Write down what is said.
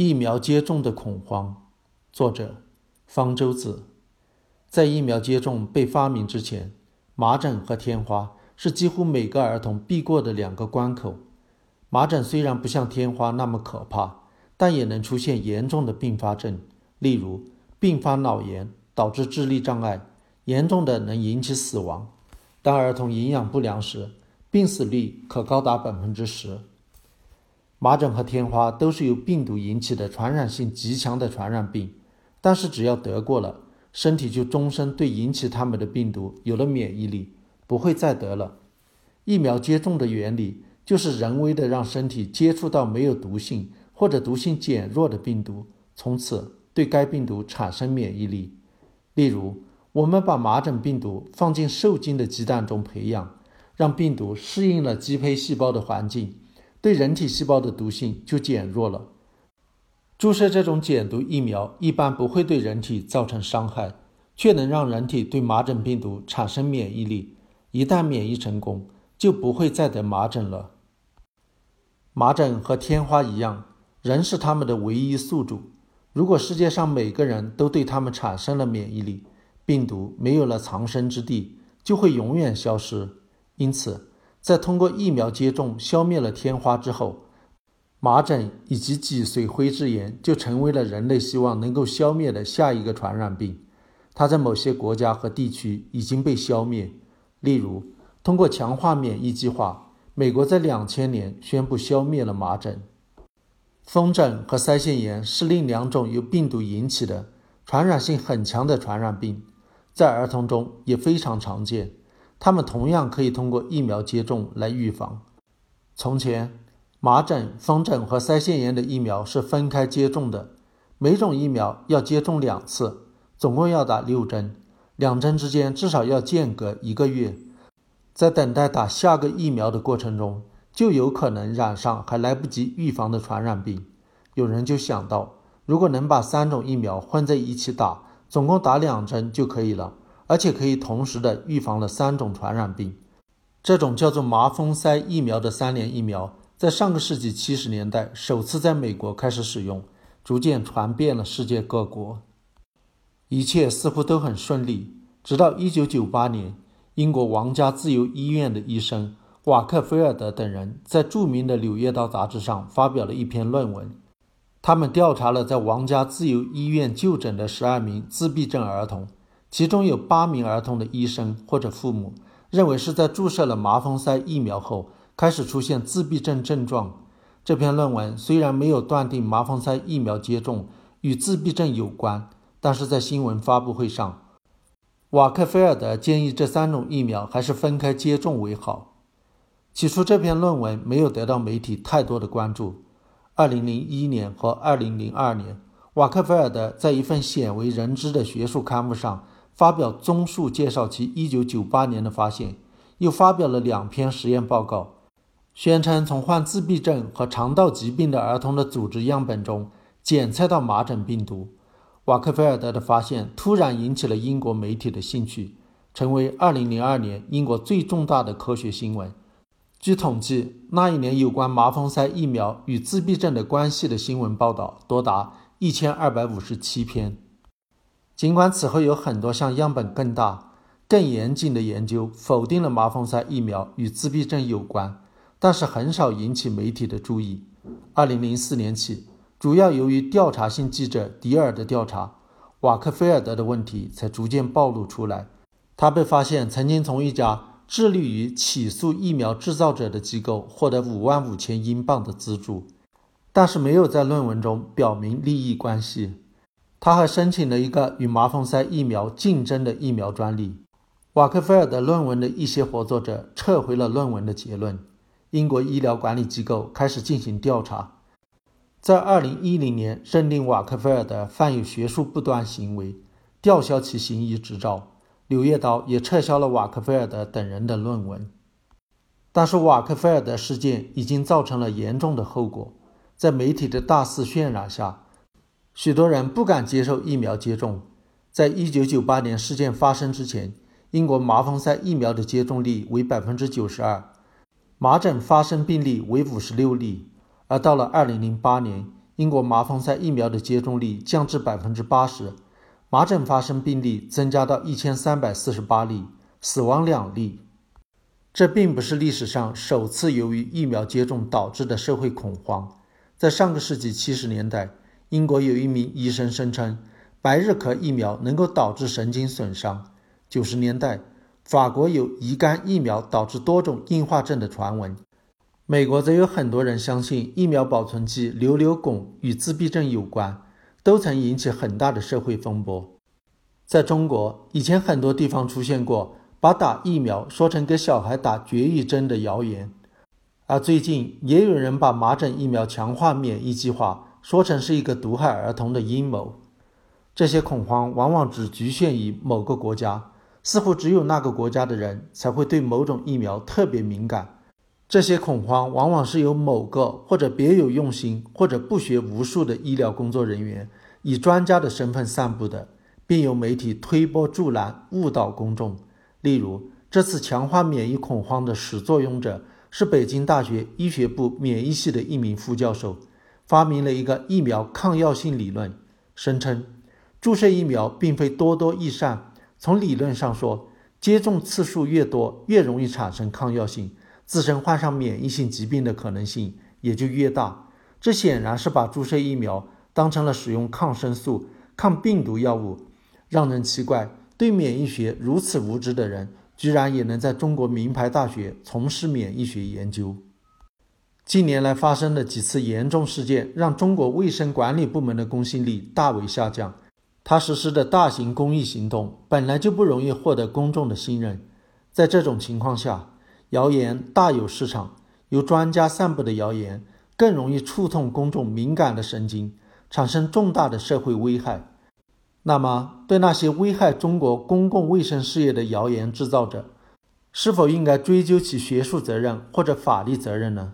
疫苗接种的恐慌，作者方舟子。在疫苗接种被发明之前，麻疹和天花是几乎每个儿童必过的两个关口。麻疹虽然不像天花那么可怕，但也能出现严重的并发症，例如并发脑炎，导致智力障碍，严重的能引起死亡。当儿童营养不良时，病死率可高达百分之十。麻疹和天花都是由病毒引起的传染性极强的传染病，但是只要得过了，身体就终身对引起它们的病毒有了免疫力，不会再得了。疫苗接种的原理就是人为的让身体接触到没有毒性或者毒性减弱的病毒，从此对该病毒产生免疫力。例如，我们把麻疹病毒放进受精的鸡蛋中培养，让病毒适应了鸡胚细胞的环境。对人体细胞的毒性就减弱了。注射这种减毒疫苗一般不会对人体造成伤害，却能让人体对麻疹病毒产生免疫力。一旦免疫成功，就不会再得麻疹了。麻疹和天花一样，人是它们的唯一宿主。如果世界上每个人都对它们产生了免疫力，病毒没有了藏身之地，就会永远消失。因此。在通过疫苗接种消灭了天花之后，麻疹以及脊髓灰质炎就成为了人类希望能够消灭的下一个传染病。它在某些国家和地区已经被消灭。例如，通过强化免疫计划，美国在两千年宣布消灭了麻疹。风疹和腮腺炎是另两种由病毒引起的、传染性很强的传染病，在儿童中也非常常见。他们同样可以通过疫苗接种来预防。从前，麻疹、风疹和腮腺炎的疫苗是分开接种的，每种疫苗要接种两次，总共要打六针，两针之间至少要间隔一个月。在等待打下个疫苗的过程中，就有可能染上还来不及预防的传染病。有人就想到，如果能把三种疫苗混在一起打，总共打两针就可以了。而且可以同时的预防了三种传染病，这种叫做麻风腮疫苗的三联疫苗，在上个世纪七十年代首次在美国开始使用，逐渐传遍了世界各国。一切似乎都很顺利，直到一九九八年，英国王家自由医院的医生瓦克菲尔德等人在著名的《柳叶刀》杂志上发表了一篇论文，他们调查了在王家自由医院就诊的十二名自闭症儿童。其中有八名儿童的医生或者父母认为是在注射了麻风腮疫苗后开始出现自闭症症状。这篇论文虽然没有断定麻风腮疫苗接种与自闭症有关，但是在新闻发布会上，瓦克菲尔德建议这三种疫苗还是分开接种为好。起初，这篇论文没有得到媒体太多的关注。2001年和2002年，瓦克菲尔德在一份鲜为人知的学术刊物上。发表综述介绍其1998年的发现，又发表了两篇实验报告，宣称从患自闭症和肠道疾病的儿童的组织样本中检测到麻疹病毒。瓦克菲尔德的发现突然引起了英国媒体的兴趣，成为2002年英国最重大的科学新闻。据统计，那一年有关麻风腮疫苗与自闭症的关系的新闻报道多达1257篇。尽管此后有很多项样本更大、更严谨的研究否定了麻风腮疫苗与自闭症有关，但是很少引起媒体的注意。二零零四年起，主要由于调查性记者迪尔的调查，瓦克菲尔德的问题才逐渐暴露出来。他被发现曾经从一家致力于起诉疫苗制造者的机构获得五万五千英镑的资助，但是没有在论文中表明利益关系。他还申请了一个与麻风腮疫苗竞争的疫苗专利。瓦克菲尔德论文的一些合作者撤回了论文的结论。英国医疗管理机构开始进行调查，在2010年认定瓦克菲尔德犯有学术不端行为，吊销其行医执照。柳叶刀也撤销了瓦克菲尔德等人的论文。但是瓦克菲尔德事件已经造成了严重的后果，在媒体的大肆渲染下。许多人不敢接受疫苗接种。在一九九八年事件发生之前，英国麻风腮疫苗的接种率为百分之九十二，麻疹发生病例为五十六例。而到了二零零八年，英国麻风赛疫苗的接种率降至百分之八十，麻疹发生病例增加到一千三百四十八例，死亡两例。这并不是历史上首次由于疫苗接种导致的社会恐慌。在上个世纪七十年代，英国有一名医生声称白日咳疫苗能够导致神经损伤。九十年代，法国有乙肝疫苗导致多种硬化症的传闻。美国则有很多人相信疫苗保存剂硫硫汞与自闭症有关，都曾引起很大的社会风波。在中国，以前很多地方出现过把打疫苗说成给小孩打绝育针的谣言，而最近也有人把麻疹疫苗强化免疫计划说成是一个毒害儿童的阴谋。这些恐慌往往只局限于某个国家，似乎只有那个国家的人才会对某种疫苗特别敏感。这些恐慌往往是由某个或者别有用心或者不学无术的医疗工作人员以专家的身份散布的，并由媒体推波助澜误导公众。例如，这次强化免疫恐慌的始作俑者是北京大学医学部免疫系的一名副教授，发明了一个疫苗抗药性理论，声称注射疫苗并非多多益善。从理论上说，接种次数越多，越容易产生抗药性。自身患上免疫性疾病的可能性也就越大。这显然是把注射疫苗当成了使用抗生素、抗病毒药物。让人奇怪，对免疫学如此无知的人，居然也能在中国名牌大学从事免疫学研究。近年来发生的几次严重事件，让中国卫生管理部门的公信力大为下降。他实施的大型公益行动本来就不容易获得公众的信任，在这种情况下。谣言大有市场，由专家散布的谣言更容易触痛公众敏感的神经，产生重大的社会危害。那么，对那些危害中国公共卫生事业的谣言制造者，是否应该追究其学术责任或者法律责任呢？